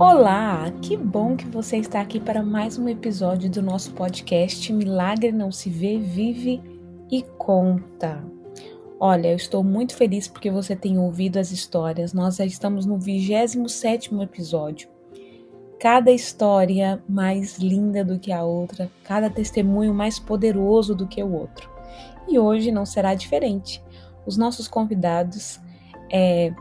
Olá, que bom que você está aqui para mais um episódio do nosso podcast Milagre Não Se Vê, Vive e Conta. Olha, eu estou muito feliz porque você tem ouvido as histórias. Nós já estamos no 27 episódio. Cada história mais linda do que a outra, cada testemunho mais poderoso do que o outro. E hoje não será diferente. Os nossos convidados é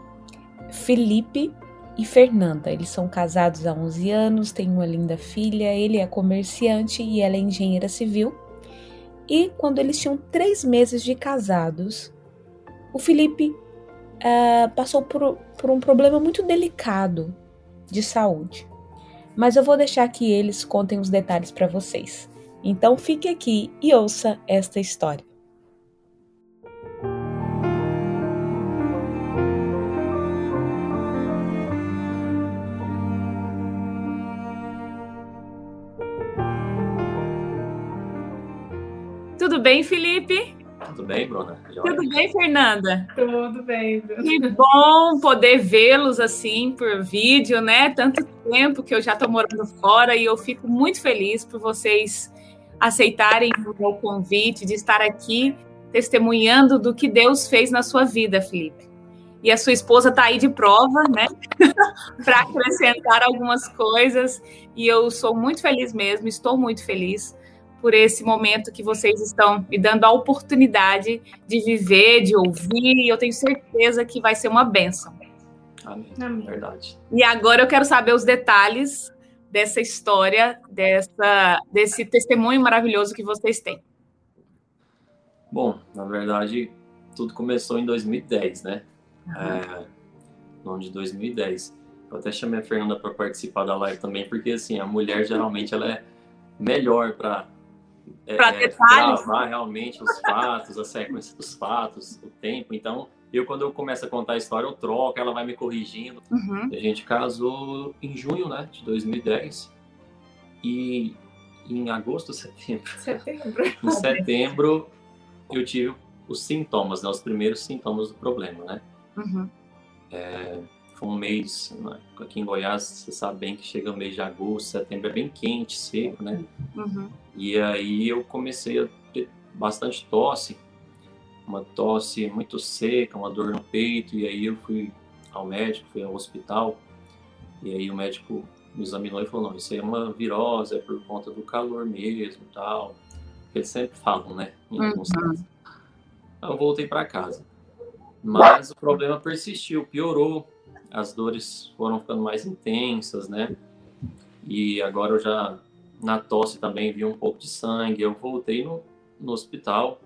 Felipe e Fernanda. Eles são casados há 11 anos, têm uma linda filha, ele é comerciante e ela é engenheira civil. E quando eles tinham três meses de casados, o Felipe uh, passou por, por um problema muito delicado de saúde. Mas eu vou deixar que eles contem os detalhes para vocês. Então fique aqui e ouça esta história. Tudo bem, Felipe? Tudo bem, Bruna? Tudo bem, Fernanda? Tudo bem, Bruna. Que bom poder vê-los assim por vídeo, né? Tanto tempo que eu já estou morando fora e eu fico muito feliz por vocês aceitarem o meu convite de estar aqui testemunhando do que Deus fez na sua vida, Felipe. E a sua esposa está aí de prova, né? Para acrescentar algumas coisas. E eu sou muito feliz mesmo, estou muito feliz por esse momento que vocês estão me dando a oportunidade de viver, de ouvir, e eu tenho certeza que vai ser uma benção. Amém. Amém. Verdade. E agora eu quero saber os detalhes dessa história, dessa, desse testemunho maravilhoso que vocês têm. Bom, na verdade, tudo começou em 2010, né? Uhum. É, no ano de 2010. Eu até chamei a Fernanda para participar da live também, porque assim, a mulher geralmente ela é melhor para para é, detalhes. gravar realmente os fatos, a sequência dos fatos, o tempo. Então, eu quando eu começo a contar a história, eu troco, ela vai me corrigindo. Uhum. A gente casou em junho, né, de 2010. E em agosto, setembro. Setembro. em setembro eu tive os sintomas, né, os primeiros sintomas do problema, né? Uhum. É, foi um mês, né? aqui em Goiás, você sabe bem que chega o mês de agosto, setembro é bem quente, seco, né? Uhum. E aí eu comecei a ter bastante tosse, uma tosse muito seca, uma dor no peito, e aí eu fui ao médico, fui ao hospital, e aí o médico me examinou e falou, não, isso aí é uma virose, é por conta do calor mesmo tal. Eles sempre falam, né? Em alguns uhum. casos. Eu voltei para casa. Mas o problema persistiu, piorou as dores foram ficando mais intensas, né? E agora eu já, na tosse também, vi um pouco de sangue. Eu voltei no, no hospital,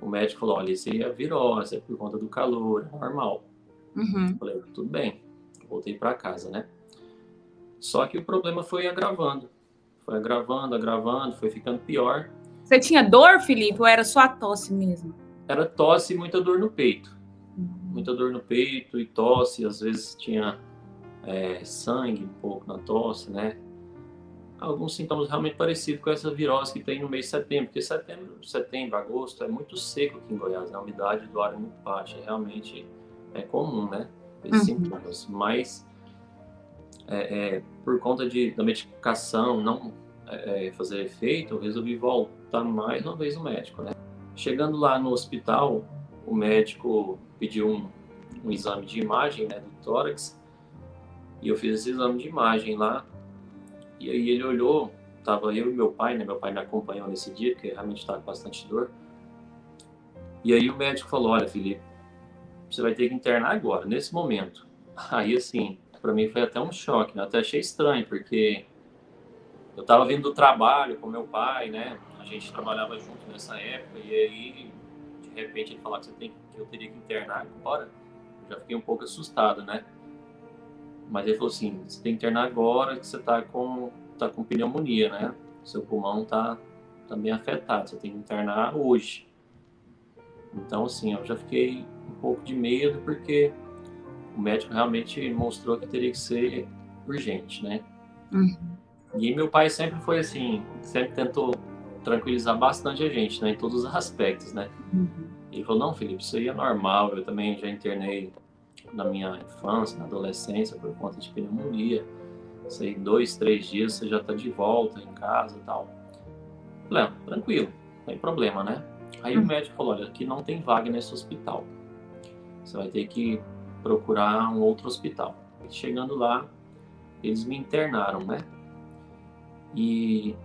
o médico falou, olha, isso aí é virose, é por conta do calor, é normal. Uhum. Eu falei, tudo bem, voltei para casa, né? Só que o problema foi agravando. Foi agravando, agravando, foi ficando pior. Você tinha dor, Felipe, ou era só a tosse mesmo? Era tosse e muita dor no peito muita dor no peito e tosse, às vezes tinha é, sangue um pouco na tosse, né? Alguns sintomas realmente parecidos com essa virose que tem no mês de setembro, porque setembro, setembro, agosto é muito seco aqui em Goiás, né? a umidade do ar é muito baixa, realmente é comum, né? Esses uhum. sintomas, mas é, é, por conta de, da medicação não é, é, fazer efeito, eu resolvi voltar mais uma vez no médico, né? Chegando lá no hospital, o médico pediu um, um exame de imagem né, do tórax e eu fiz esse exame de imagem lá e aí ele olhou, tava eu e meu pai, né, meu pai me acompanhou nesse dia porque realmente estava com bastante dor e aí o médico falou, olha Felipe, você vai ter que internar agora, nesse momento. Aí assim, para mim foi até um choque, né? até achei estranho porque eu estava vindo do trabalho com meu pai, né? A gente trabalhava junto nessa época e aí de repente ele falar que, você tem, que eu teria que internar agora, eu já fiquei um pouco assustado, né? Mas ele falou assim, você tem que internar agora que você tá com, tá com pneumonia, né? Seu pulmão tá, tá bem afetado, você tem que internar hoje. Então, assim, eu já fiquei um pouco de medo porque o médico realmente mostrou que teria que ser urgente, né? Uhum. E meu pai sempre foi assim, sempre tentou tranquilizar bastante a gente, né, em todos os aspectos, né. Uhum. Ele falou, não, Felipe, isso aí é normal, eu também já internei na minha infância, na adolescência, por conta de pneumonia. sei, dois, três dias você já está de volta em casa e tal. Ah, tranquilo, não tem problema, né? Aí o uhum. médico falou, olha, aqui não tem vaga nesse hospital. Você vai ter que procurar um outro hospital. Chegando lá, eles me internaram, né? E,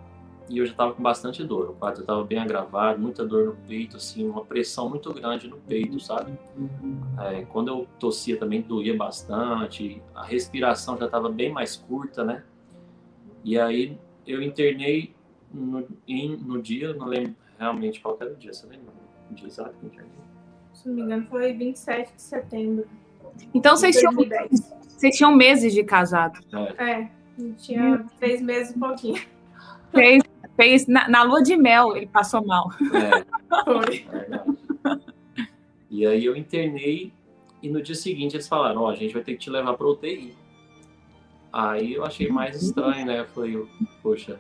e eu já estava com bastante dor. O quadro estava bem agravado, muita dor no peito, assim, uma pressão muito grande no peito, sabe? É, quando eu tossia também doía bastante, a respiração já estava bem mais curta, né? E aí eu internei no, em, no dia, não lembro realmente qual era o dia, você lembra? O dia exato que eu internei? Se não me engano, foi 27 de setembro. Então vocês tinham, vocês tinham meses de casado. É, é tinha hum. três meses e pouquinho. Fez, fez na, na, lua de mel, ele passou mal. É, foi. É e aí eu internei e no dia seguinte eles falaram, ó, oh, a gente vai ter que te levar para UTI. Aí eu achei mais estranho, né? Eu falei, poxa,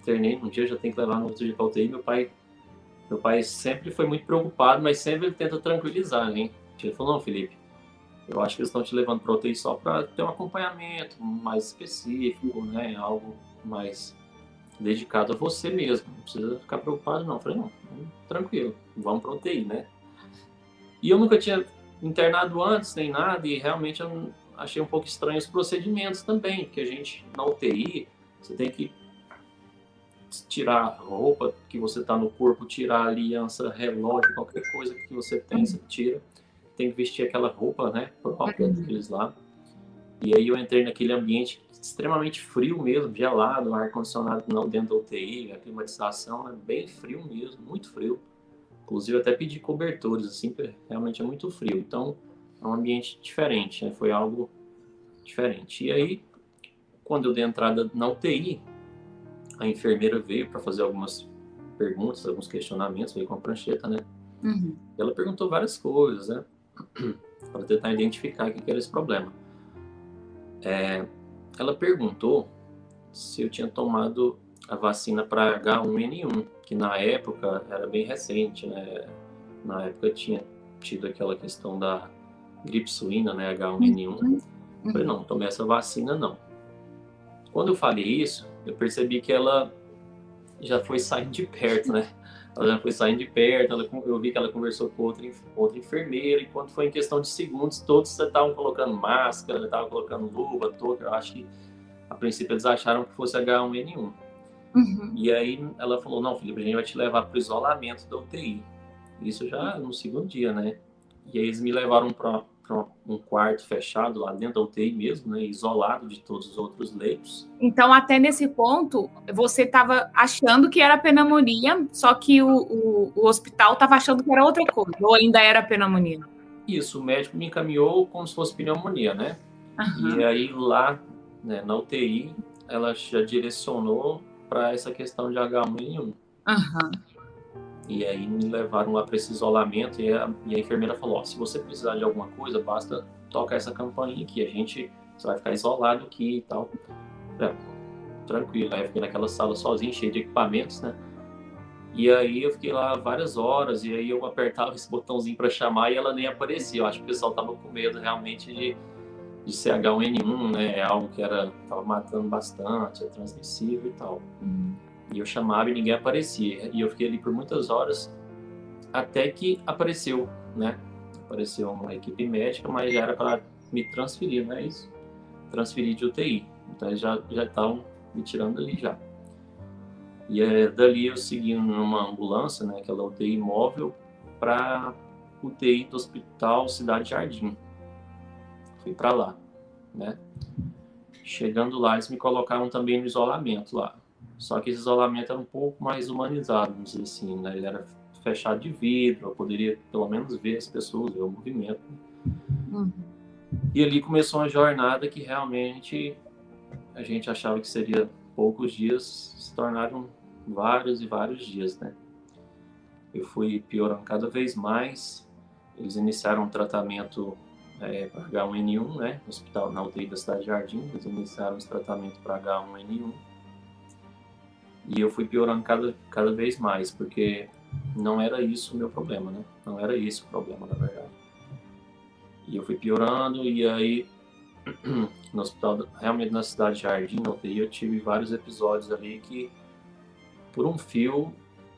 internei um dia, já tem que levar no outro dia para UTI. Meu pai, meu pai sempre foi muito preocupado, mas sempre ele tenta tranquilizar, né? Ele falou, não, Felipe, eu acho que eles estão te levando para UTI só para ter um acompanhamento mais específico, né? Algo mais dedicado a você mesmo. Não precisa ficar preocupado, não. Eu falei, não, tranquilo, vamos para UTI, né? E eu nunca tinha internado antes, nem nada, e realmente eu achei um pouco estranho os procedimentos também, porque a gente, na UTI, você tem que tirar a roupa que você está no corpo, tirar a aliança, relógio, qualquer coisa que você tem, você tira. Tem que vestir aquela roupa, né, própria uhum. deles lá. E aí eu entrei naquele ambiente extremamente frio mesmo, gelado, ar-condicionado não dentro da UTI, a climatização é bem frio mesmo, muito frio. Inclusive até pedi cobertores, assim, realmente é muito frio. Então é um ambiente diferente, né? foi algo diferente. E aí, quando eu dei entrada na UTI, a enfermeira veio para fazer algumas perguntas, alguns questionamentos, veio com a prancheta, né? Uhum. Ela perguntou várias coisas, né? para tentar identificar o que era esse problema. É, ela perguntou se eu tinha tomado a vacina para H1N1, que na época era bem recente, né? Na época tinha tido aquela questão da gripe suína, né? H1N1. Uhum. Eu falei, não, tomei essa vacina não. Quando eu falei isso, eu percebi que ela já foi saindo de perto, né? Ela já foi saindo de perto, ela, eu vi que ela conversou com outra, outra enfermeira, e quando foi em questão de segundos, todos estavam colocando máscara, estavam colocando luva, todo. Eu acho que, a princípio, eles acharam que fosse H1N1. Uhum. E aí ela falou: Não, Felipe, a gente vai te levar para o isolamento da UTI. Isso já no segundo dia, né? E aí eles me levaram para um quarto fechado lá dentro da UTI mesmo, né, isolado de todos os outros leitos. Então, até nesse ponto, você estava achando que era pneumonia, só que o, o, o hospital estava achando que era outra coisa, ou ainda era pneumonia? Isso, o médico me encaminhou como se fosse pneumonia, né? Uhum. E aí lá, né, na UTI, ela já direcionou para essa questão de H1N1. Uhum. E aí me levaram lá para esse isolamento e a, e a enfermeira falou: oh, se você precisar de alguma coisa, basta tocar essa campainha aqui, a gente você vai ficar isolado aqui e tal. É, tranquilo. Aí eu fiquei naquela sala sozinho, cheio de equipamentos, né? E aí eu fiquei lá várias horas e aí eu apertava esse botãozinho para chamar e ela nem aparecia. Eu acho que o pessoal tava com medo realmente de, de ser H1N1, né? É algo que era tava matando bastante, é transmissível e tal. Uhum. E eu chamava e ninguém aparecia. E eu fiquei ali por muitas horas até que apareceu, né? Apareceu uma equipe médica, mas já era para me transferir, não é isso? Transferir de UTI. Então já já estavam me tirando dali já. E é, dali eu segui numa ambulância, né, aquela UTI móvel, para UTI do Hospital Cidade Jardim. Fui para lá, né? Chegando lá, eles me colocaram também no isolamento lá. Só que esse isolamento era um pouco mais humanizado, vamos dizer assim, né? Ele era fechado de vidro, eu poderia pelo menos ver as pessoas, ver o movimento. Uhum. E ali começou uma jornada que realmente a gente achava que seria poucos dias, se tornaram vários e vários dias, né? Eu fui piorando cada vez mais. Eles iniciaram um tratamento é, para H1N1, né? No hospital na UTI da Cidade de Jardim, eles iniciaram esse tratamento para H1N1 e eu fui piorando cada, cada vez mais, porque não era isso o meu problema, né? Não era esse o problema, na verdade. E eu fui piorando, e aí no hospital, realmente na cidade de Jardim, na UTI, eu tive vários episódios ali que, por um fio,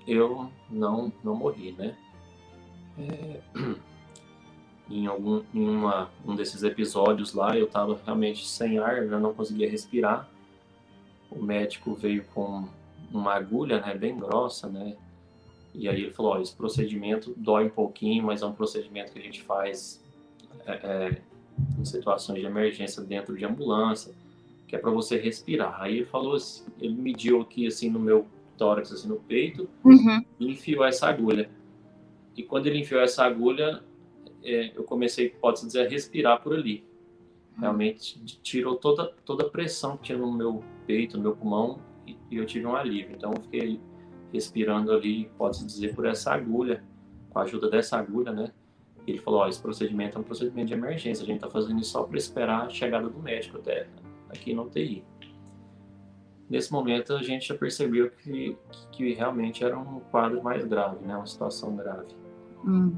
eu não, não morri, né? É, em algum em uma, um desses episódios lá, eu estava realmente sem ar, já não conseguia respirar. O médico veio com uma agulha, né, bem grossa, né? E aí ele falou, esse procedimento dói um pouquinho, mas é um procedimento que a gente faz é, é, em situações de emergência dentro de ambulância, que é para você respirar. Aí ele falou, assim, ele mediu aqui assim no meu tórax, assim no peito, uhum. e enfiou essa agulha. E quando ele enfiou essa agulha, é, eu comecei, pode-se dizer, a respirar por ali. Realmente tirou toda, toda a pressão que tinha no meu peito, no meu pulmão, e, eu tive um alívio. Então eu fiquei respirando ali, pode-se dizer, por essa agulha, com a ajuda dessa agulha, né? Ele falou: Ó, esse procedimento é um procedimento de emergência, a gente está fazendo isso só para esperar a chegada do médico até aqui no UTI. Nesse momento, a gente já percebeu que, que realmente era um quadro mais grave, né? Uma situação grave. Uhum.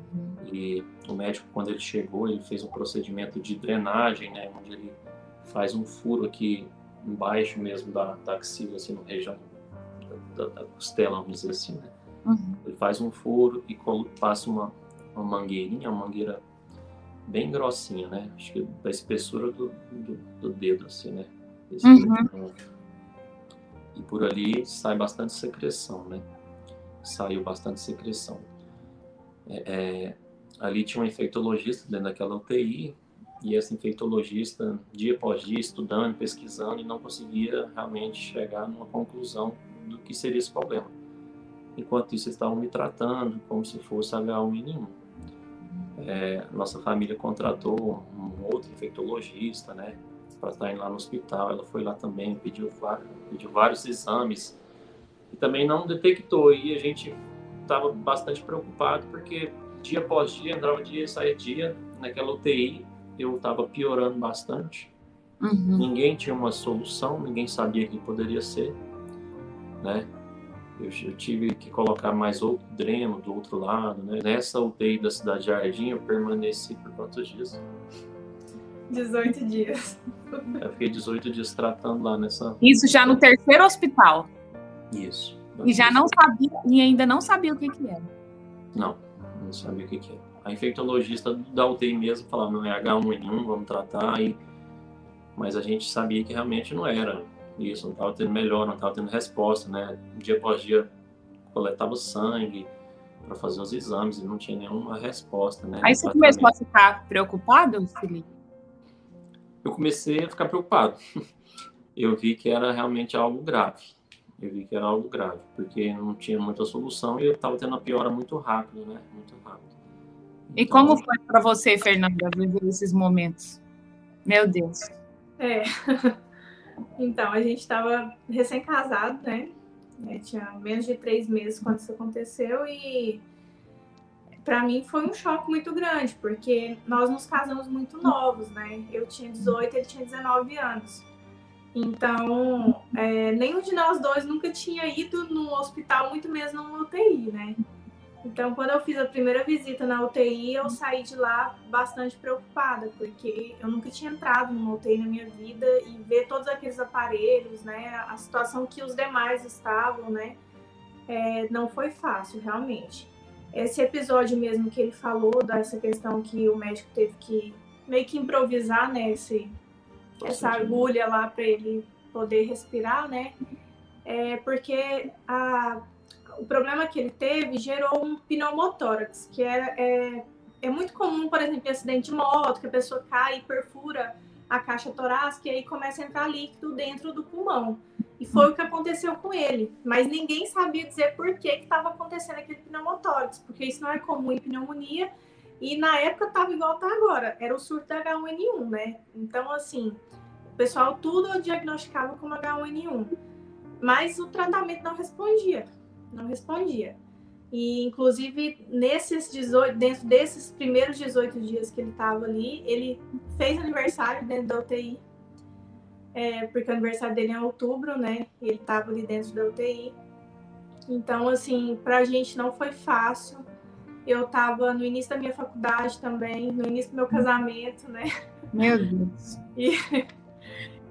E o médico, quando ele chegou, ele fez um procedimento de drenagem, né? Onde ele faz um furo aqui embaixo mesmo da, da axila, assim, na região da, da, costela, vamos dizer assim, né? Uhum. Ele faz um furo e passa uma, uma mangueirinha, uma mangueira bem grossinha, né? Acho que da espessura do, do, do dedo, assim, né? Uhum. E por ali sai bastante secreção, né? Saiu bastante secreção. É, é, ali tinha um infectologista dentro daquela UTI e esse infectologista, dia após dia, estudando, pesquisando e não conseguia realmente chegar numa conclusão do que seria esse problema. Enquanto isso, estavam me tratando como se fosse H1N1. É, nossa família contratou um outro infectologista, né, para estar lá no hospital. Ela foi lá também, pediu pediu vários exames e também não detectou. E a gente estava bastante preocupado porque dia após dia, entrava dia e saía dia, naquela UTI eu estava piorando bastante. Uhum. Ninguém tinha uma solução, ninguém sabia o que poderia ser, né? Eu, eu, tive que colocar mais outro dreno do outro lado, né? Nessa UTI da cidade de Jardim, eu permaneci por quantos dias? 18 dias. Eu fiquei 18 dias tratando lá nessa. Isso já no terceiro hospital. Isso. E já não sabia, e ainda não sabia o que que era. Não, não sabia o que que era. A infectologista da UTI mesmo falava, não é H1N1, vamos tratar, e... mas a gente sabia que realmente não era isso, não estava tendo melhor, não estava tendo resposta, né? Dia após dia coletava sangue para fazer os exames e não tinha nenhuma resposta, né? Aí você começou a ficar preocupado, Felipe? Eu comecei a ficar preocupado. Eu vi que era realmente algo grave. Eu vi que era algo grave, porque não tinha muita solução e eu estava tendo a piora muito rápido, né? Muito rápido. Então, e como foi para você, Fernanda, viver esses momentos? Meu Deus. É. Então, a gente estava recém-casado, né? É, tinha menos de três meses quando isso aconteceu e para mim foi um choque muito grande, porque nós nos casamos muito novos, né? Eu tinha 18, ele tinha 19 anos. Então, é, nenhum de nós dois nunca tinha ido num hospital, muito menos numa UTI, né? Então, quando eu fiz a primeira visita na UTI, eu saí de lá bastante preocupada, porque eu nunca tinha entrado numa UTI na minha vida e ver todos aqueles aparelhos, né, a situação que os demais estavam, né, é, não foi fácil, realmente. Esse episódio mesmo que ele falou, dessa questão que o médico teve que meio que improvisar, né, esse, essa agulha lá para ele poder respirar, né, é porque a o problema que ele teve gerou um pneumotórax, que é, é, é muito comum, por exemplo, em acidente de moto, que a pessoa cai e perfura a caixa torácica e aí começa a entrar líquido dentro do pulmão. E foi o que aconteceu com ele. Mas ninguém sabia dizer por que estava acontecendo aquele pneumotórax, porque isso não é comum em pneumonia. E na época estava igual está agora, era o surto da H1N1, né? Então, assim, o pessoal tudo diagnosticava como H1N1. Mas o tratamento não respondia não respondia. E, inclusive, nesses 18, dentro desses primeiros 18 dias que ele estava ali, ele fez aniversário dentro da UTI, é, porque o aniversário dele é em outubro, né? Ele estava ali dentro da UTI. Então, assim, para a gente não foi fácil. Eu estava no início da minha faculdade também, no início do meu casamento, né? Meu Deus. E,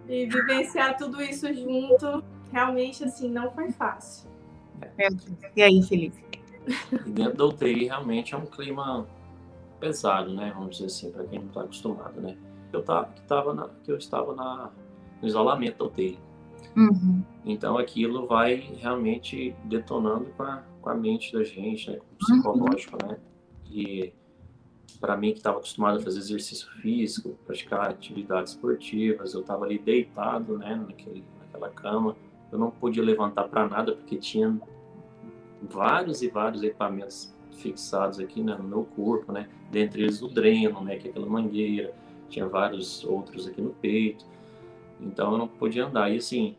e vivenciar tudo isso junto, realmente, assim, não foi fácil. E aí, Felipe? E dentro da UTI realmente é um clima pesado, né? Vamos dizer assim, para quem não está acostumado, né? Eu tava, que, tava na, que eu estava na, no isolamento da UTI. Uhum. Então aquilo vai realmente detonando com a, com a mente da gente, né? Com o psicológico, né? E para mim que estava acostumado a fazer exercício físico, praticar atividades esportivas, eu estava ali deitado, né? Naquele, naquela cama, eu não podia levantar para nada porque tinha vários e vários equipamentos fixados aqui né, no meu corpo, né? Dentre eles o dreno, né? Que é aquela mangueira, tinha vários outros aqui no peito. Então eu não podia andar. E assim,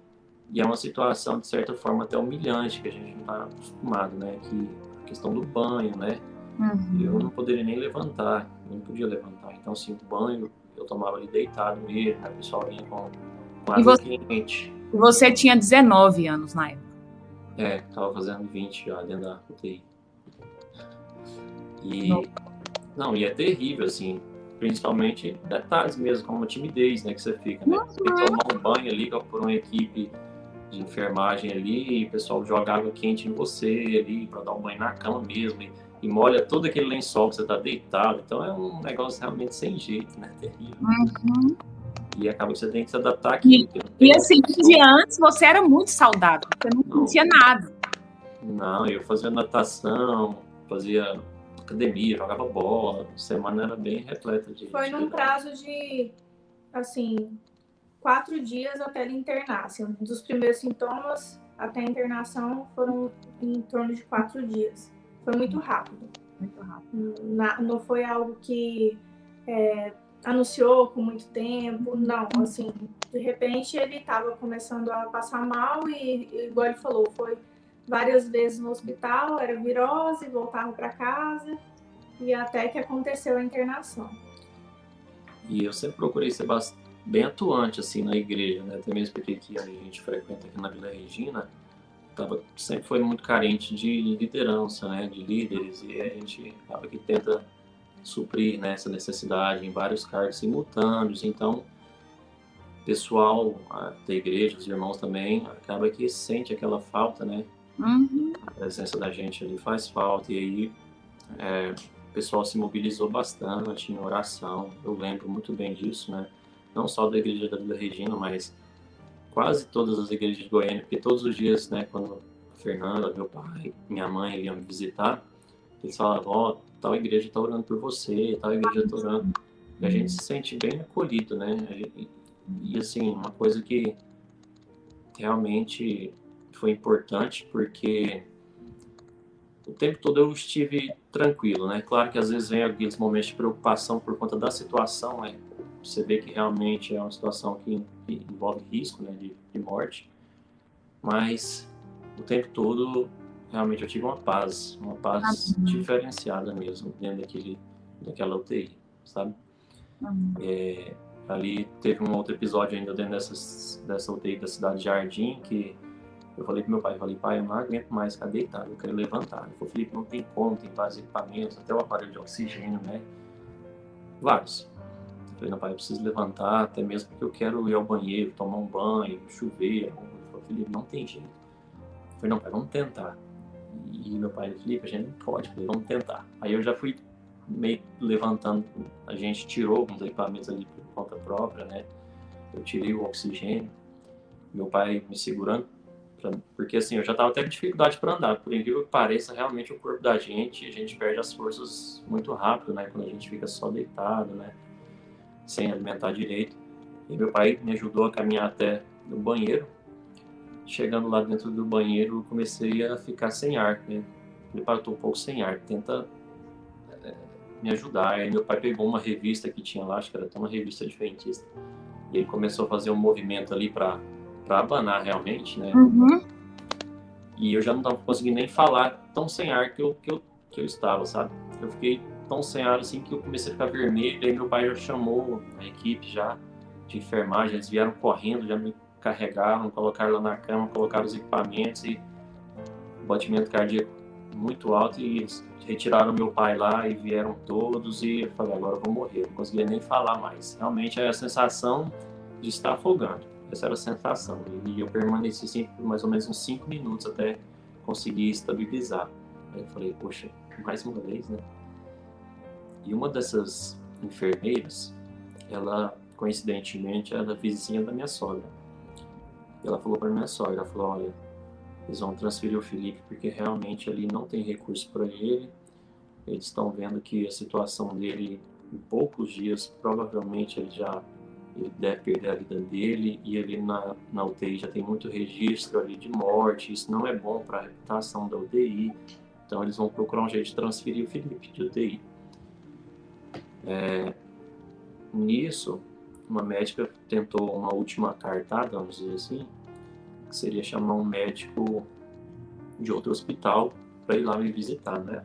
e é uma situação de certa forma até humilhante que a gente não está acostumado, né? Que a questão do banho, né? Uhum. Eu não poderia nem levantar, não podia levantar. Então assim, o banho eu tomava ali deitado mesmo, né? O pessoal vinha com, com água você... quente. E você tinha 19 anos na época. É, tava fazendo 20 já dentro da UTI. E Não. não, e é terrível assim, principalmente detalhes mesmo, como a timidez, né, que você fica, né? Você tem que tomar um banho ali por uma equipe de enfermagem ali, e o pessoal joga água quente em você ali para dar um banho na cama mesmo e, e molha todo aquele lençol que você tá deitado. Então é um negócio realmente sem jeito, né? Terrível. Uhum. E acaba que você tem que se adaptar aqui. E assim, um dia antes você era muito saudável, você não Não. sentia nada. Não, eu fazia natação, fazia academia, jogava bola. A semana era bem repleta de. Foi num prazo de, assim, quatro dias até ele internar. Assim, um dos primeiros sintomas até a internação foram em torno de quatro dias. Foi muito rápido. Muito rápido. Na- não foi algo que é, anunciou com muito tempo, não. Assim, de repente ele estava começando a passar mal e, igual ele falou, foi várias vezes no hospital, era virose, voltava para casa e até que aconteceu a internação. E eu sempre procurei ser bas- bem atuante assim na igreja, né? Até mesmo porque aqui a gente frequenta aqui na Vila Regina, tava, sempre foi muito carente de liderança, né? De líderes e a gente acaba que tenta suprir né, essa necessidade em vários cargos simultâneos. Então, pessoal da igreja, os irmãos também, acaba que sente aquela falta, né? Uhum. a presença da gente ali faz falta. E aí é, o pessoal se mobilizou bastante em oração. Eu lembro muito bem disso, né? Não só da igreja da Vila Regina, mas quase todas as igrejas de Goiânia, porque todos os dias, né, quando a Fernanda, meu pai, minha mãe iam me visitar, eles falavam, ó, tal igreja está orando por você, tal igreja está orando. E a gente se sente bem acolhido, né? E, assim, uma coisa que realmente foi importante porque o tempo todo eu estive tranquilo, né? Claro que às vezes vem aqueles momentos de preocupação por conta da situação, né? Você vê que realmente é uma situação que, que envolve risco, né, de, de morte, mas o tempo todo realmente eu tive uma paz, uma paz Uhum. diferenciada mesmo dentro daquele, daquela UTI, sabe? Uhum. É, ali teve um outro episódio ainda dentro dessas, dessa UTI da cidade de Jardim que eu falei pro meu pai, falei, pai, eu não aguento mais ficar deitado, eu quero levantar. Ele falou, Felipe, não tem como, tem vários equipamentos, até o aparelho de oxigênio, né? Vários. Eu falei, não, pai, eu preciso levantar, até mesmo porque eu quero ir ao banheiro, tomar um banho, chover. Ele falou, Felipe, não tem jeito. Eu falei, não, pai, vamos tentar. E meu pai, Felipe, a gente não pode, vamos tentar. Aí eu já fui meio levantando, a gente tirou alguns equipamentos ali por conta própria, né? Eu tirei o oxigênio, meu pai me segurando, pra- porque assim, eu já tava até com dificuldade para andar. Por incrível que pareça, realmente o corpo da gente, a gente perde as forças muito rápido, né? Quando a gente fica só deitado, né? Sem alimentar direito. E meu pai me ajudou a caminhar até o banheiro. Chegando lá dentro do banheiro, eu comecei a ficar sem ar, né? Falei, pai, eu tô um pouco sem ar, tenta é, me ajudar. Aí meu pai pegou uma revista que tinha lá, acho que era até uma revista adventista, e ele começou a fazer um movimento ali para para abanar realmente, né? Uhum. E eu já não tava conseguindo nem falar tão sem ar que eu, que eu, que eu estava, sabe? Eu fiquei tão sem ar assim que eu comecei a ficar vermelho. Aí meu pai já chamou a equipe já de enfermagem, eles vieram correndo, já me carregaram, colocaram lá na cama, colocaram os equipamentos e batimento cardíaco muito alto e retiraram meu pai lá e vieram todos e eu falei, agora eu vou morrer, não conseguia nem falar mais. Realmente é a sensação de estar afogando. Essa era a sensação. E eu permaneci assim por mais ou menos uns cinco minutos até conseguir estabilizar. Aí eu falei, poxa, mais uma vez, né? E uma dessas enfermeiras, ela, coincidentemente, era vizinha da minha sogra. Ela falou para minha sogra, falou, olha, eles vão transferir o Felipe porque realmente ali não tem recurso para ele. Eles estão vendo que a situação dele, em poucos dias, provavelmente ele já ele deve perder a vida dele e ele na, na UTI já tem muito registro ali de morte. Isso não é bom para a reputação da UTI. Então eles vão procurar um jeito de transferir o Felipe de UTI. É, nisso, uma médica tentou uma última cartada, vamos dizer assim, que seria chamar um médico de outro hospital para ir lá me visitar, né?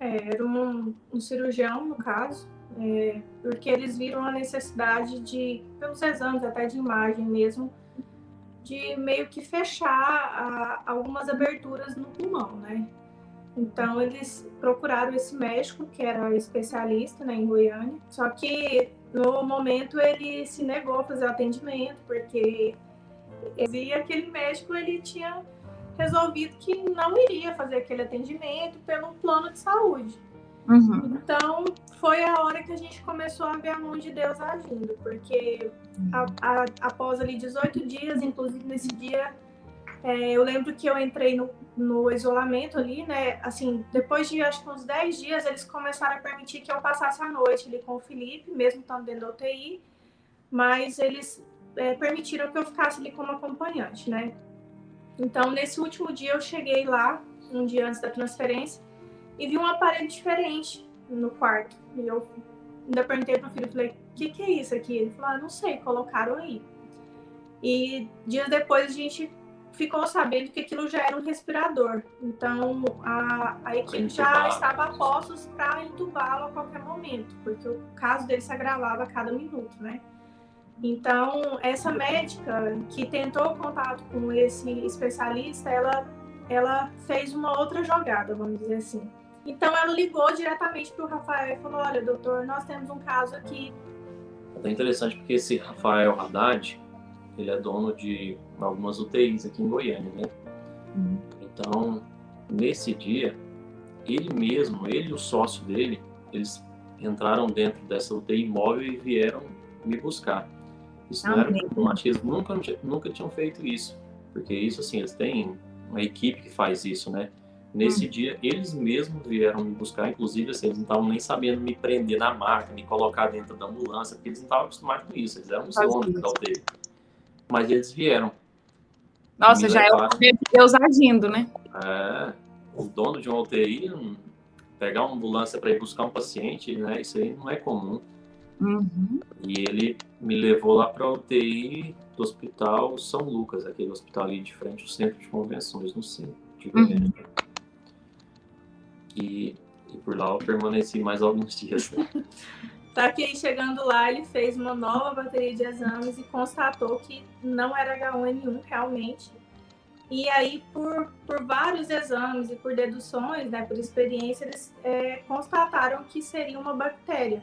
É, era um, um, cirurgião, no caso, é, porque eles viram a necessidade de, pelos exames até de imagem mesmo, de meio que fechar a, algumas aberturas no pulmão, né? Então eles procuraram esse médico que era especialista né, em Goiânia, só que no momento ele se negou a fazer atendimento porque e aquele médico ele tinha resolvido que não iria fazer aquele atendimento pelo plano de saúde. Uhum. Então foi a hora que a gente começou a ver a mão de Deus agindo, porque a, a, após ali 18 dias, inclusive nesse dia é, eu lembro que eu entrei no, no, isolamento ali, né? Assim, depois de acho que uns 10 dias, eles começaram a permitir que eu passasse a noite ali com o Felipe, mesmo estando dentro da UTI, mas eles é, permitiram que eu ficasse ali como acompanhante, né? Então, nesse último dia, eu cheguei lá, um dia antes da transferência, e vi um aparelho diferente no quarto. E eu ainda perguntei pro filho, falei, o que, que é isso aqui? Ele falou, ah, não sei, colocaram aí. E dias depois a gente ficou sabendo que aquilo já era um respirador. Então a, a equipe já estava a postos para entubá-lo a qualquer momento, porque o caso dele se agravava a cada minuto, né? Então essa médica que tentou contato com esse especialista, ela ela fez uma outra jogada, vamos dizer assim. Então ela ligou diretamente para o Rafael e falou: Olha, doutor, nós temos um caso aqui. É interessante porque esse Rafael Haddad, ele é dono de algumas UTIs aqui em Goiânia, né? Uhum. Então, nesse dia, ele mesmo, ele e o sócio dele, eles entraram dentro dessa UTI móvel e vieram me buscar. Isso não, era comum, eles nunca, nunca tinham feito isso, porque isso, assim, eles têm uma equipe que faz isso, né? Nesse hum. dia, eles mesmos vieram me buscar, inclusive, assim, eles não estavam nem sabendo me prender na maca, me colocar dentro da ambulância, porque eles não estavam acostumados com isso, eles eram os donos da UTI. Mas eles vieram. Nossa, já levaram. é o Deus agindo, né? É, o dono de uma UTI pegar uma ambulância para ir buscar um paciente, né? Isso aí não é comum. Uhum. E ele me levou lá para a UTI do Hospital São Lucas, aquele hospital ali de frente ao Centro de Convenções, no centro de uhum. e, e por lá eu permaneci mais alguns dias. Tá que chegando lá, ele fez uma nova bateria de exames e constatou que não era H1N1 realmente. E aí, por, por vários exames e por deduções, né, por experiência, eles é, constataram que seria uma bactéria.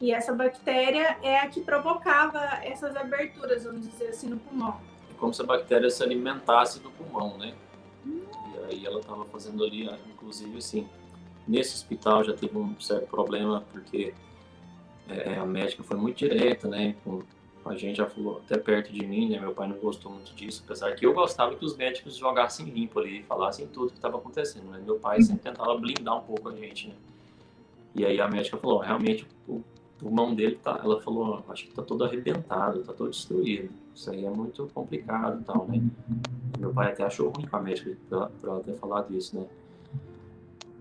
E essa bactéria é a que provocava essas aberturas, vamos dizer assim, no pulmão. Como se a bactéria se alimentasse do pulmão, né? Hum. E aí ela estava fazendo ali, inclusive, assim, nesse hospital já teve um certo problema, porque é, a médica foi muito direta, né? Com, a gente já falou até perto de mim, né? Meu pai não gostou muito disso, apesar que eu gostava que os médicos jogassem limpo ali, falassem tudo que estava acontecendo, né? Meu pai sempre tentava blindar um pouco a gente, né? E aí a médica falou, realmente o pulmão dele tá, ela falou, acho que tá todo arrebentado, tá todo destruído. Isso aí é muito complicado e tal, né? Meu pai até achou ruim com a médica por ela ter falado isso, né?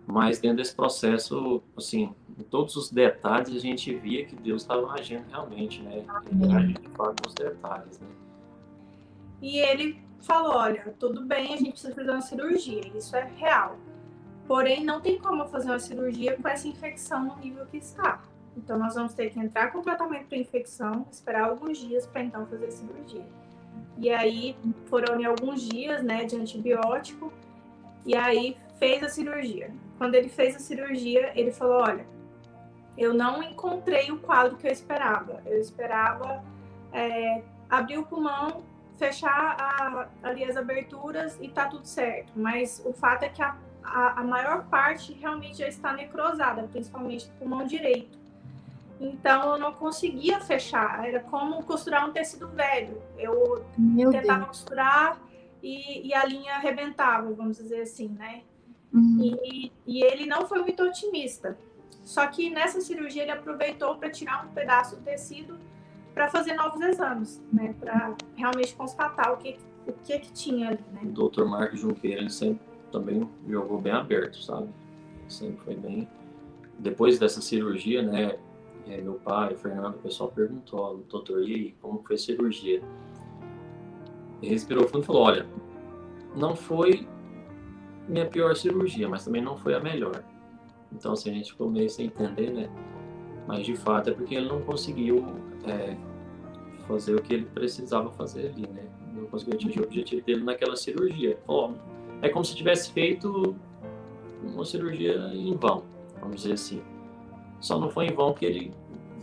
Mas dentro desse processo, assim, em todos os detalhes, a gente via que Deus estava agindo realmente, né? Ele de fato nos detalhes, né? E ele falou, olha, tudo bem, a gente precisa fazer uma cirurgia, isso é real. Porém, não tem como fazer uma cirurgia com essa infecção no nível que está. Então, nós vamos ter que entrar com tratamento para infecção, esperar alguns dias para então fazer a cirurgia. E aí, foram em alguns dias, né, de antibiótico, e aí fez a cirurgia. Quando ele fez a cirurgia, ele falou: Olha, eu não encontrei o quadro que eu esperava. Eu esperava é, abrir o pulmão, fechar a, ali as aberturas e tá tudo certo. Mas o fato é que a, a, a maior parte realmente já está necrosada, principalmente o pulmão direito. Então eu não conseguia fechar, era como costurar um tecido velho. Eu Meu tentava Deus. costurar e, e, a linha arrebentava, vamos dizer assim, né? Uhum. E, e, ele não foi muito otimista. Só que nessa cirurgia ele aproveitou para tirar um pedaço do tecido para fazer novos exames, né? Para realmente constatar o que o que, que tinha ali, né? O doutor Marcos Junqueira ele sempre também jogou bem aberto, sabe? Sempre foi bem. Depois dessa cirurgia, né? É, meu pai, o Fernando, o pessoal perguntou, doutor, e aí, como foi a cirurgia? Ele respirou fundo e falou, olha, não foi minha pior cirurgia, mas também não foi a melhor. Então, assim, a gente ficou meio sem entender, né? Mas, de fato, é porque ele não conseguiu é, fazer o que ele precisava fazer ali, né? Não conseguiu atingir o objetivo dele naquela cirurgia. Ó, é como se tivesse feito uma cirurgia em vão, vamos dizer assim. Só não foi em vão que ele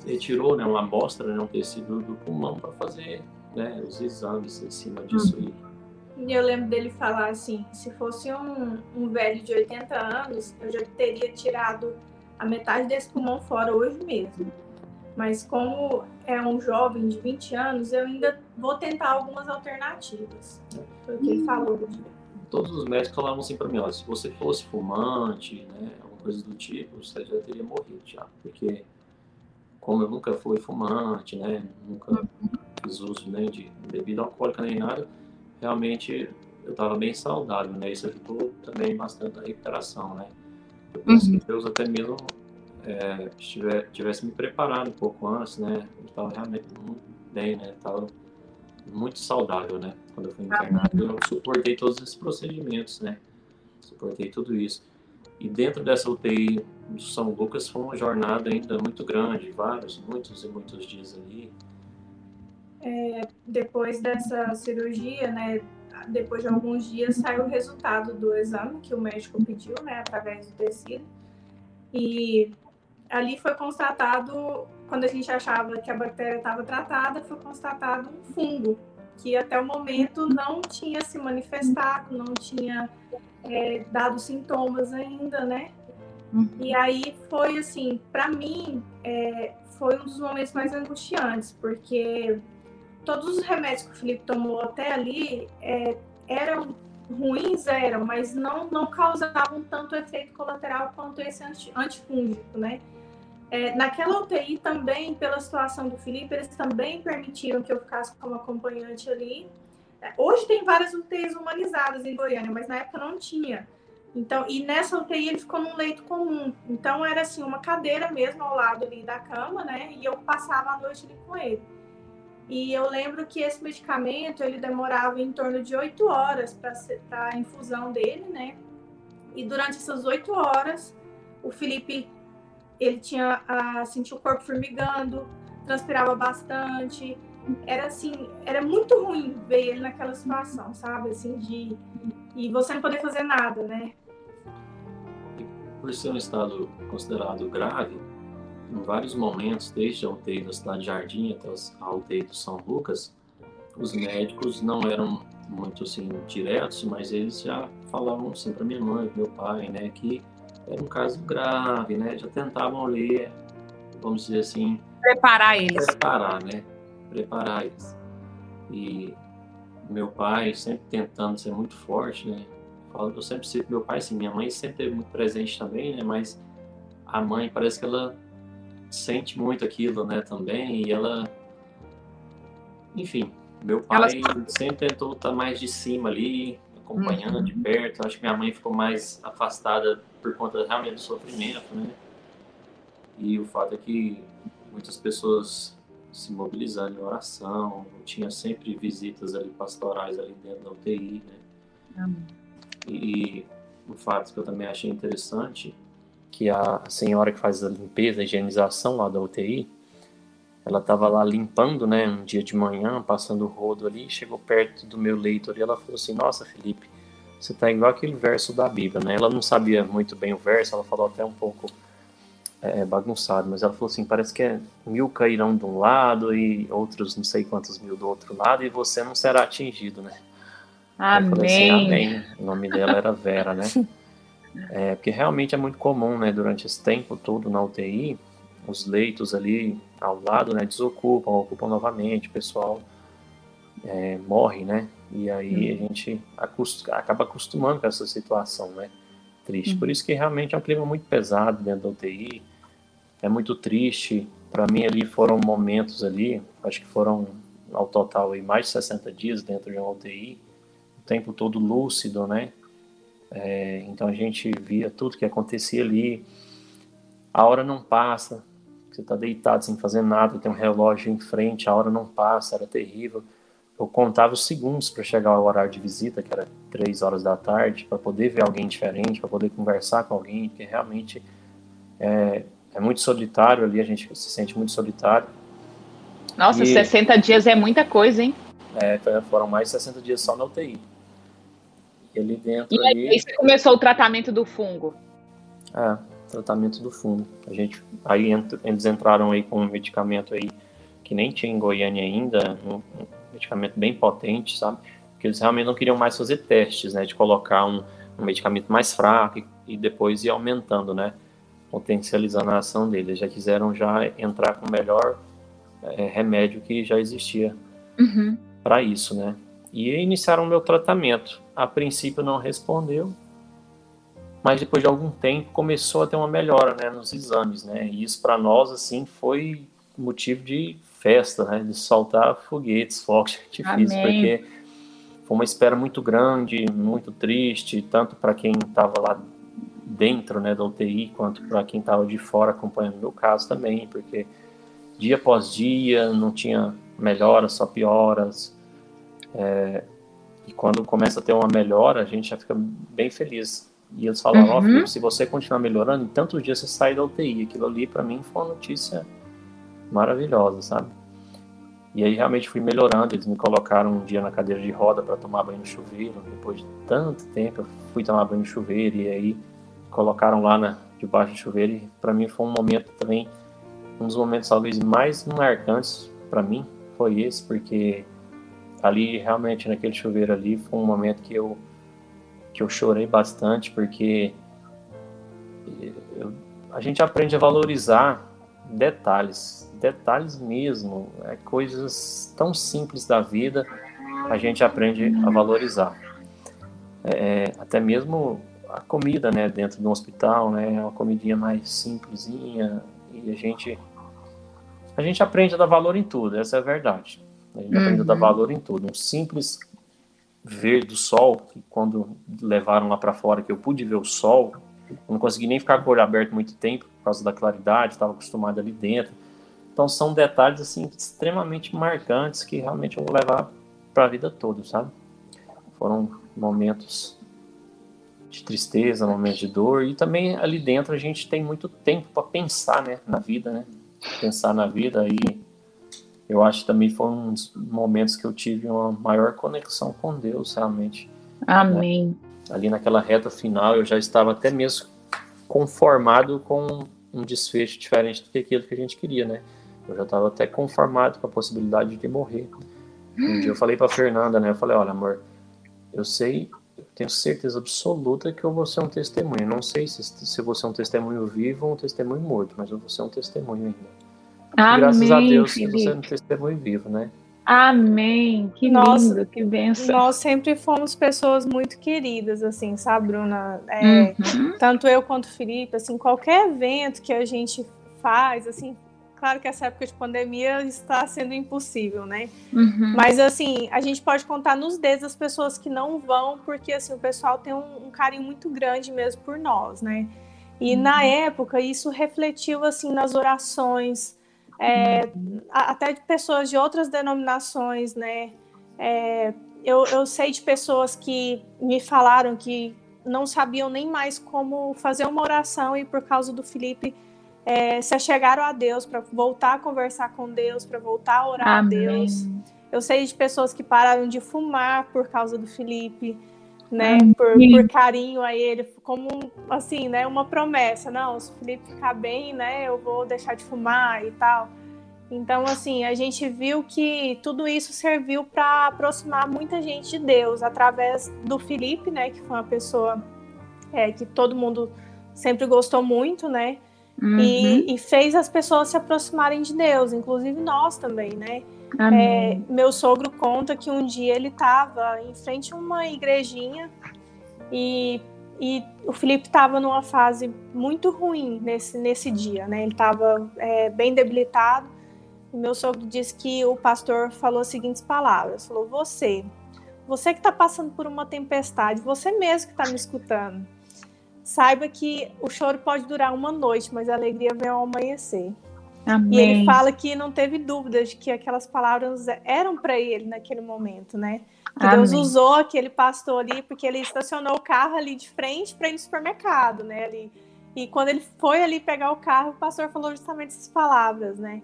retirou né, uma amostra, né, um tecido do pulmão para fazer né, os exames em cima disso aí. E eu lembro dele falar assim, se fosse um, um velho de 80 anos, eu já teria tirado a metade desse pulmão fora hoje mesmo. Mas como é um jovem de 20 anos, eu ainda vou tentar algumas alternativas. Foi o que ele falou. Todos os médicos falavam assim para mim, ó, se você fosse fumante, né, coisa do tipo, você já teria morrido já. Porque como eu nunca fui fumante, né? Nunca fiz uso nem de bebida alcoólica nem nada, realmente eu estava bem saudável, né? Isso ajudou também bastante na recuperação, né? Eu penso uhum. que Deus até mesmo é, estiver, tivesse me preparado um pouco antes, né? Eu estava realmente muito bem, né? Estava muito saudável, né? Quando eu fui internado, eu suportei todos esses procedimentos, né? Suportei tudo isso. E dentro dessa UTI do São Lucas foi uma jornada ainda muito grande, vários, muitos e muitos dias ali. É, depois dessa cirurgia, né, depois de alguns dias saiu o resultado do exame que o médico pediu, né, através do tecido. E ali foi constatado, quando a gente achava que a bactéria estava tratada, foi constatado um fungo que até o momento não tinha se manifestado, não tinha é, dado sintomas ainda, né? Uhum. E aí foi assim, para mim, é, foi um dos momentos mais angustiantes, porque todos os remédios que o Felipe tomou até ali é, eram ruins, eram, mas não, não causavam tanto efeito colateral quanto esse antifúngico, né? É, naquela UTI também, pela situação do Felipe, eles também permitiram que eu ficasse como acompanhante ali. É, hoje tem várias UTIs humanizadas em Goiânia, mas na época não tinha. Então, e nessa UTI ele ficou num leito comum. Então era assim, uma cadeira mesmo ao lado ali da cama, né? E eu passava a noite ali com ele. E eu lembro que esse medicamento ele demorava em torno de oito horas para a infusão dele, né? E durante essas oito horas, o Felipe ele tinha a, sentia o corpo formigando, transpirava bastante. Era assim, era muito ruim ver ele naquela situação, sabe? Assim, de. E você não poder fazer nada, né? Por ser um estado considerado grave, em vários momentos, desde a UTI da cidade de Jardim até a UTI do São Lucas, os médicos não eram muito assim diretos, mas eles já falavam assim para minha mãe, meu pai, né, que era um caso grave, né? Já tentavam ler, vamos dizer assim. Preparar eles. Preparar, né? Preparar eles. E meu pai sempre tentando ser muito forte, né? Eu sempre cito meu pai, assim, minha mãe sempre teve muito presente também, né? Mas a mãe parece que ela sente muito aquilo, né? Também, e ela. Enfim, meu pai ela... sempre tentou estar mais de cima ali, acompanhando uhum. de perto. Acho que minha mãe ficou mais afastada por conta realmente do sofrimento, né? E o fato é que muitas pessoas se mobilizando em oração, tinha sempre visitas ali pastorais ali dentro da UTI, né? Uhum. E o fato que eu também achei interessante, que a senhora que faz a limpeza, a higienização lá da UTI, ela estava lá limpando, né, um dia de manhã, passando o rodo ali, chegou perto do meu leito ali, ela falou assim, nossa, Felipe, você tá igual aquele verso da Bíblia, né? Ela não sabia muito bem o verso, ela falou até um pouco é, bagunçado, mas ela falou assim, parece que é mil cairão de um lado e outros não sei quantos mil do outro lado e você não será atingido, né? Amém. Assim, amém. O nome dela era Vera, né? É, porque realmente é muito comum, né, durante esse tempo todo na UTI, os leitos ali ao lado, né, desocupam, ocupam novamente, o pessoal é, morre, né? E aí a gente acost acaba acostumando com essa situação, né? Triste. Por isso que realmente é um clima muito pesado dentro da UTI, é muito triste. Para mim ali foram momentos ali, acho que foram ao total aí, mais de 60 dias dentro de uma UTI, o tempo todo lúcido, né? É, então a gente via tudo que acontecia ali. A hora não passa, você está deitado sem fazer nada, tem um relógio em frente, a hora não passa, era terrível. Eu contava os segundos para chegar ao horário de visita, que era três horas da tarde, para poder ver alguém diferente, para poder conversar com alguém, porque realmente é, é, muito solitário ali, a gente se sente muito solitário. Nossa, e, 60 dias é muita coisa, hein? É, foram mais de 60 dias só na UTI. E dentro. E aí, ali, você começou o tratamento do fungo? É, tratamento do fungo. A gente, aí eles entraram aí com um medicamento aí que nem tinha em Goiânia ainda, um, um medicamento bem potente, sabe? Porque eles realmente não queriam mais fazer testes, né? De colocar um, um medicamento mais fraco e, e, depois ir aumentando, né? Potencializando a ação dele. Eles já quiseram já entrar com o melhor é, remédio que já existia uhum. para isso, né? E iniciaram o meu tratamento. A princípio não respondeu, mas depois de algum tempo começou a ter uma melhora, né, nos exames, né? E isso para nós assim foi motivo de festa, né, de soltar foguetes, fogos de artifício, porque foi uma espera muito grande, muito triste, tanto para quem estava lá dentro, né, da UTI, quanto para quem estava de fora acompanhando o meu caso também, porque dia após dia não tinha melhora, só pioras. É, e quando começa a ter uma melhora, a gente já fica bem feliz. E eles falaram, uhum. se você continuar melhorando, em tantos dias você sai da UTI. Aquilo ali, para mim, foi uma notícia maravilhosa, sabe? E aí realmente fui melhorando. Eles me colocaram um dia na cadeira de roda para tomar banho no chuveiro. Depois de tanto tempo, eu fui tomar banho no chuveiro e aí colocaram lá na, debaixo do chuveiro. E para mim foi um momento também, um dos momentos talvez mais marcantes para mim foi esse, porque ali realmente naquele chuveiro ali foi um momento que eu que eu chorei bastante porque eu, a gente aprende a valorizar detalhes, detalhes mesmo, é coisas tão simples da vida a gente aprende a valorizar. É, até mesmo a comida, né, dentro do hospital, né, é uma comidinha mais simplesinha e a gente a gente aprende a dar valor em tudo, essa é a verdade. A gente uhum. aprende a dar uhum. valor em tudo. Um simples ver do sol, que quando levaram lá para fora, que eu pude ver o sol, eu não consegui nem ficar com o olho aberto muito tempo, por causa da claridade, estava acostumado ali dentro. Então são detalhes assim extremamente marcantes que realmente eu vou levar para a vida toda, sabe? Foram momentos de tristeza, momentos de dor e também ali dentro a gente tem muito tempo para pensar, né, na vida, né? Pensar na vida e eu acho que também foi um dos momentos que eu tive uma maior conexão com Deus, realmente. Amém. Né? Ali naquela reta final, eu já estava até mesmo conformado com um desfecho diferente do que aquilo que a gente queria, né? Eu já estava até conformado com a possibilidade de morrer. Um dia eu falei para Fernanda, né? Eu falei, olha, amor, eu sei, eu tenho certeza absoluta que eu vou ser um testemunho. não sei se, se vou ser um testemunho vivo ou um testemunho morto, mas eu vou ser um testemunho ainda. Amém, Graças a Deus Felipe. você é um testemunho vivo, né? Amém, que nós, lindo, que benção. Nós sempre fomos pessoas muito queridas, assim, sabe, Bruna? É, uhum. Tanto eu quanto o Felipe, assim, qualquer evento que a gente faz, assim, claro que essa época de pandemia está sendo impossível, né? Uhum. Mas, assim, a gente pode contar nos dedos as pessoas que não vão, porque, assim, o pessoal tem um, um carinho muito grande mesmo por nós, né? E uhum. na época, isso refletiu, assim, nas orações, é, até de pessoas de outras denominações, né? É, eu, eu sei de pessoas que me falaram que não sabiam nem mais como fazer uma oração e por causa do Felipe é, se achegaram a Deus para voltar a conversar com Deus, para voltar a orar Amém. a Deus. Eu sei de pessoas que pararam de fumar por causa do Felipe. Né, por, por, carinho a ele, como assim, né, uma promessa. Não, se o Felipe ficar bem, né, eu vou deixar de fumar e tal. Então, assim, a gente viu que tudo isso serviu para aproximar muita gente de Deus através do Felipe, né, que foi uma pessoa é, que todo mundo sempre gostou muito, né, uhum. e, e, fez as pessoas se aproximarem de Deus, inclusive nós também, né. É, meu sogro conta que um dia ele estava em frente a uma igrejinha e, e o Felipe estava numa fase muito ruim nesse, nesse dia, né? Ele estava é, bem debilitado. E meu sogro disse que o pastor falou as seguintes palavras: falou, você, você que está passando por uma tempestade, você mesmo que está me escutando, saiba que o choro pode durar uma noite, mas a alegria vem ao amanhecer. Amém. E ele fala que não teve dúvidas de que aquelas palavras eram para ele naquele momento, né? Que Amém. Deus usou aquele pastor ali porque ele estacionou o carro ali de frente para ir no supermercado, né? Ali. E quando ele foi ali pegar o carro, o pastor falou justamente essas palavras, né?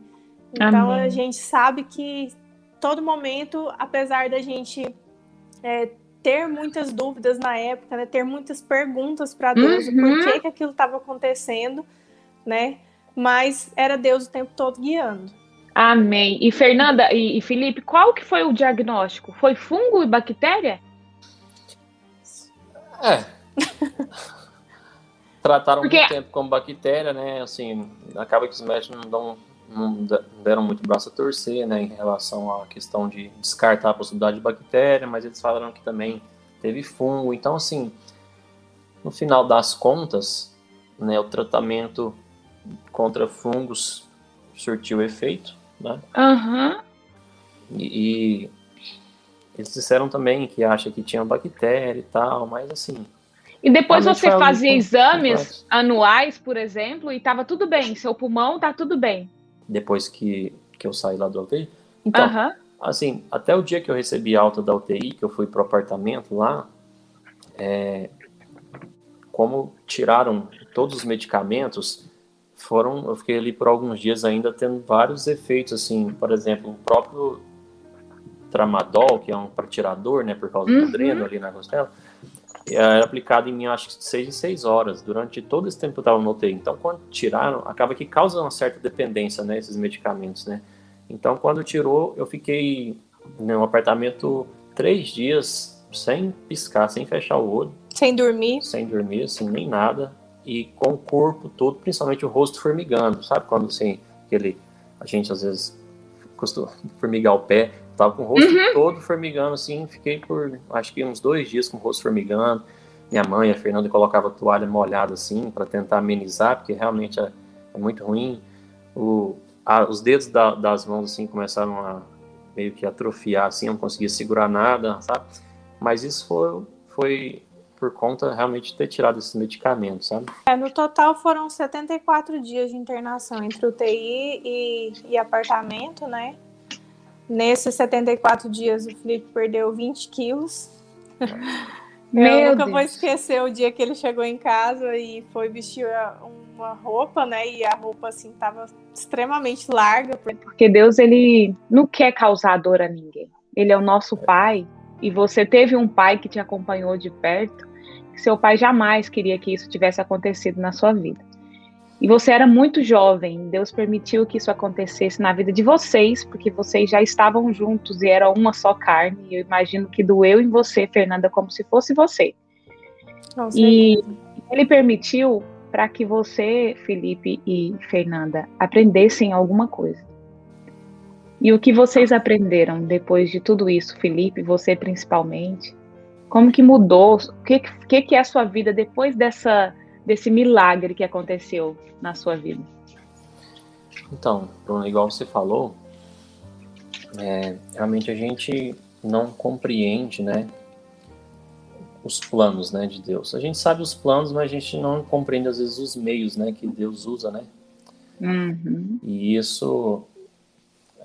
Então Amém. a gente sabe que todo momento, apesar da gente é, ter muitas dúvidas na época, né? Ter muitas perguntas para Deus, uhum. por que, que aquilo estava acontecendo, né? Mas era Deus o tempo todo guiando. Amém. E Fernanda e, e Felipe, qual que foi o diagnóstico? Foi fungo e bactéria? É. Trataram Porque... muito tempo como bactéria, né? Assim, acaba que os médicos não, dão, não deram muito braço a torcer, né? Em relação à questão de descartar a possibilidade de bactéria, mas eles falaram que também teve fungo. Então, assim, no final das contas, né? O tratamento contra fungos surtiu efeito, né? Uhum. E, e, eles disseram também que acha que tinha bactéria e tal, mas assim. E depois você fazia exames anuais, por exemplo, e estava tudo bem, seu pulmão tá tudo bem. Depois que, que eu saí lá do UTI? Então, uhum. assim, até o dia que eu recebi alta da UTI, que eu fui pro apartamento lá, é, como tiraram todos os medicamentos, foram, eu fiquei ali por alguns dias ainda tendo vários efeitos, assim, por exemplo, o próprio tramadol, que é um partirador, né, por causa uhum. do dreno ali na costela, era aplicado em mim, acho que 6 em 6 horas, durante todo esse tempo que eu estava no UTI. Então, quando tiraram, acaba que causa uma certa dependência, né, esses medicamentos, né. Então, quando tirou, eu fiquei no apartamento três dias sem piscar, sem fechar o olho. Sem dormir? Sem dormir, assim, nem nada e com o corpo todo, principalmente o rosto formigando, sabe? Quando assim, aquele, a gente às vezes costuma formigar o pé, tava com o rosto uhum. todo formigando, assim, fiquei por acho que uns dois dias com o rosto formigando. Minha mãe, a Fernanda, colocava a toalha molhada assim para tentar amenizar, porque realmente é, é muito ruim. O, a, os dedos da, das mãos assim começaram a meio que atrofiar, assim, eu não conseguia segurar nada, sabe? Mas isso foi, foi por conta realmente de ter tirado esses medicamentos, sabe? É, no total foram 74 dias de internação entre UTI e, e apartamento, né? Nesses 74 dias o Felipe perdeu 20 quilos. Meu Eu nunca Deus. vou esquecer o dia que ele chegou em casa e foi vestir uma roupa, né? E a roupa assim tava extremamente larga. Porque Deus ele não quer causar dor a ninguém. Ele é o nosso pai e você teve um pai que te acompanhou de perto seu pai jamais queria que isso tivesse acontecido na sua vida. E você era muito jovem, Deus permitiu que isso acontecesse na vida de vocês, porque vocês já estavam juntos e era uma só carne. E eu imagino que doeu em você, Fernanda, como se fosse você. e ele permitiu para que você, Felipe e Fernanda, aprendessem alguma coisa. E o que vocês aprenderam depois de tudo isso, Felipe, você principalmente? Como que mudou? O que, que, que é a sua vida depois dessa, desse milagre que aconteceu na sua vida? Então, Bruno, igual você falou, é, realmente a gente não compreende, né, os planos, né, de Deus. A gente sabe os planos, mas a gente não compreende às vezes os meios, né, que Deus usa, né. Uhum. E isso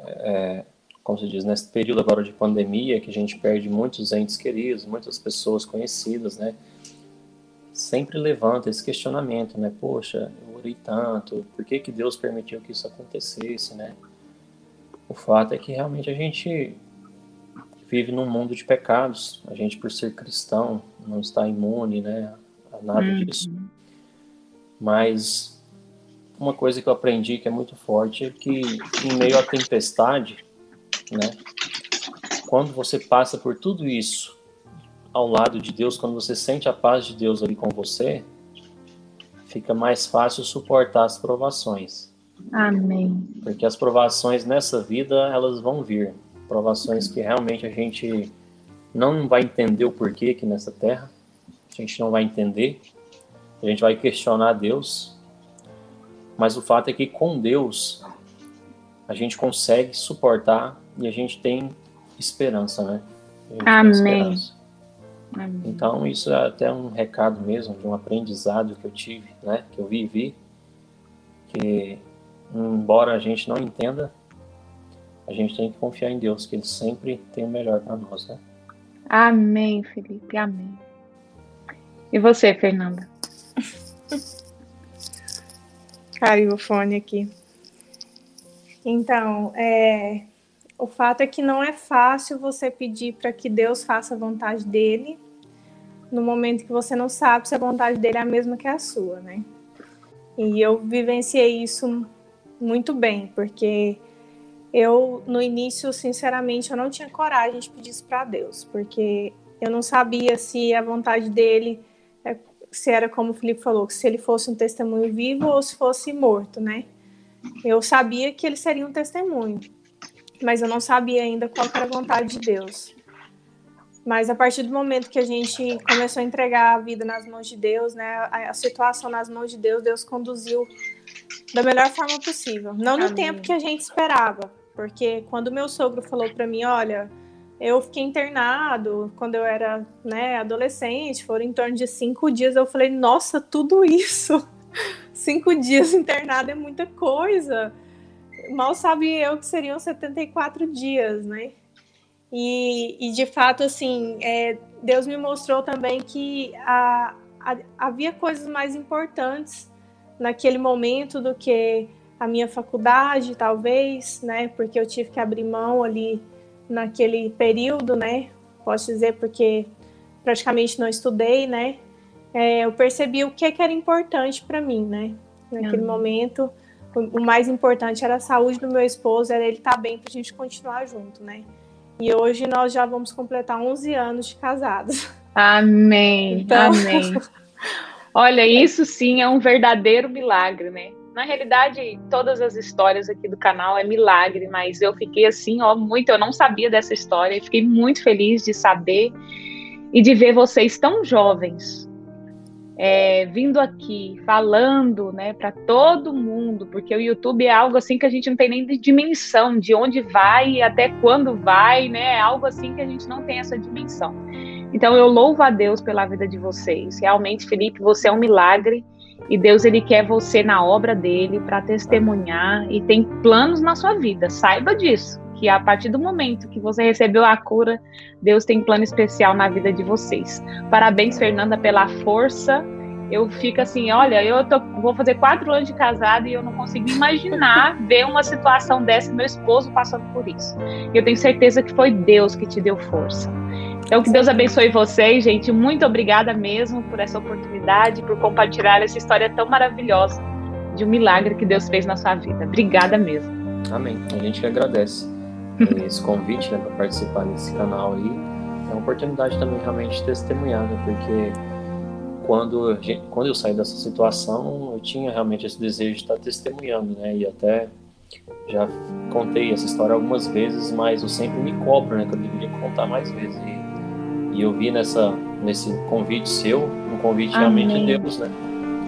é, como se diz, nesse período agora de pandemia, que a gente perde muitos entes queridos, muitas pessoas conhecidas, né? Sempre levanta esse questionamento, né? Poxa, eu orei tanto, por que, que Deus permitiu que isso acontecesse, né? O fato é que realmente a gente vive num mundo de pecados. A gente, por ser cristão, não está imune, né, a nada uhum. disso. Mas uma coisa que eu aprendi que é muito forte é que em meio à tempestade, né, quando você passa por tudo isso ao lado de Deus, quando você sente a paz de Deus ali com você, fica mais fácil suportar as provações. Amém. Porque as provações nessa vida, elas vão vir. Provações que realmente a gente não vai entender o porquê aqui nessa terra. A gente não vai entender. A gente vai questionar Deus. Mas o fato é que com Deus a gente consegue suportar e a gente tem esperança, né? Amém. Então isso é até um recado mesmo de um aprendizado que eu tive, né? Que eu vivi, que embora a gente não entenda, a gente tem que confiar em Deus, que Ele sempre tem o melhor para nós, né? Amém, Felipe, amém. E você, Fernanda? Caiu o fone aqui. Então, é, o fato é que não é fácil você pedir para que Deus faça a vontade dele no momento que você não sabe se a vontade dele é a mesma que a sua, né? E eu vivenciei isso muito bem, porque eu no início, sinceramente, eu não tinha coragem de pedir isso para Deus, porque eu não sabia se a vontade dele se era como o Felipe falou, se ele fosse um testemunho vivo ou se fosse morto, né? Eu sabia que ele seria um testemunho, mas eu não sabia ainda qual era a vontade de Deus. Mas a partir do momento que a gente começou a entregar a vida nas mãos de Deus, né, a, situação nas mãos de Deus, Deus conduziu da melhor forma possível. Não no Amém. tempo que a gente esperava, porque quando meu sogro falou para mim, olha, eu fiquei internado quando eu era né, adolescente, foram em torno de cinco dias, eu falei, nossa, tudo isso, cinco dias internado é muita coisa. Mal sabe eu que seriam 74 dias, né? E, e de fato, assim, é, Deus me mostrou também que a, a, havia coisas mais importantes naquele momento do que a minha faculdade, talvez, né? Porque eu tive que abrir mão ali naquele período, né? Posso dizer porque praticamente não estudei, né? É, eu percebi o que, que era importante para mim, né? Naquele momento, o, o, mais importante era a saúde do meu esposo, era ele estar tá bem para a gente continuar junto, né? E hoje nós já vamos completar 11 anos de casados. Amém. Então... Amém. Olha, isso sim é um verdadeiro milagre, né? Na realidade, todas as histórias aqui do canal é milagre, mas eu fiquei assim, ó, muito, eu não sabia dessa história, e fiquei muito feliz de saber e de ver vocês tão jovens é, vindo aqui, falando, né, para todo mundo, porque o YouTube é algo assim que a gente não tem nem dimensão de onde vai e até quando vai, né? É algo assim que a gente não tem essa dimensão. Então eu louvo a Deus pela vida de vocês. Realmente, Felipe, você é um milagre e Deus ele quer você na obra dele para testemunhar e tem planos na sua vida. Saiba disso, que a partir do momento que você recebeu a cura, Deus tem plano especial na vida de vocês. Parabéns, Fernanda, pela força. Eu fico assim, olha, eu tô, vou fazer quatro anos de casada e eu não consigo imaginar ver uma situação dessa, meu esposo passando por isso. Eu tenho certeza que foi Deus que te deu força. Então, que Deus abençoe vocês, gente. Muito obrigada mesmo por essa oportunidade, por compartilhar essa história tão maravilhosa de um milagre que Deus fez na sua vida. Obrigada mesmo. Amém. A gente que agradece esse convite né, para participar desse canal aí. É uma oportunidade também realmente de testemunhar, né, porque quando, quando eu saí dessa situação, eu tinha realmente esse desejo de estar testemunhando, né? E até já contei essa história algumas vezes, mas eu sempre me cobro, né? Que eu deveria contar mais vezes. E, e eu vi nessa, nesse convite seu, um convite Amém. realmente de Deus, né?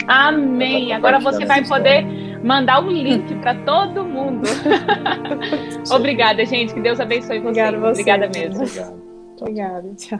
Amém. Agora você vai poder mandar o um link para todo mundo. Obrigada, gente. Que Deus abençoe você. Obrigada, você. Obrigada mesmo. Obrigado. Obrigada. Tchau.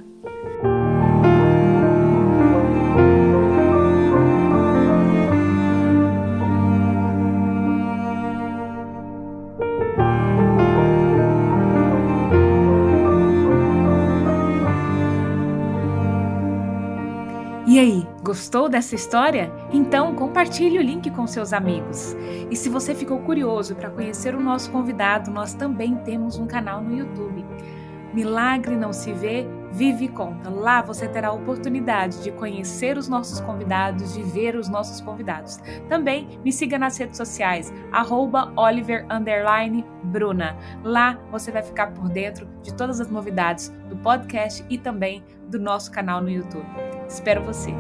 Gostou dessa história? Então compartilhe o link com seus amigos. E se você ficou curioso para conhecer o nosso convidado, nós também temos um canal no YouTube. Milagre não se vê, vive e conta. Lá você terá a oportunidade de conhecer os nossos convidados, de ver os nossos convidados. Também me siga nas redes sociais, @oliver_bruna. Lá você vai ficar por dentro de todas as novidades do podcast e também do nosso canal no YouTube. Espero você!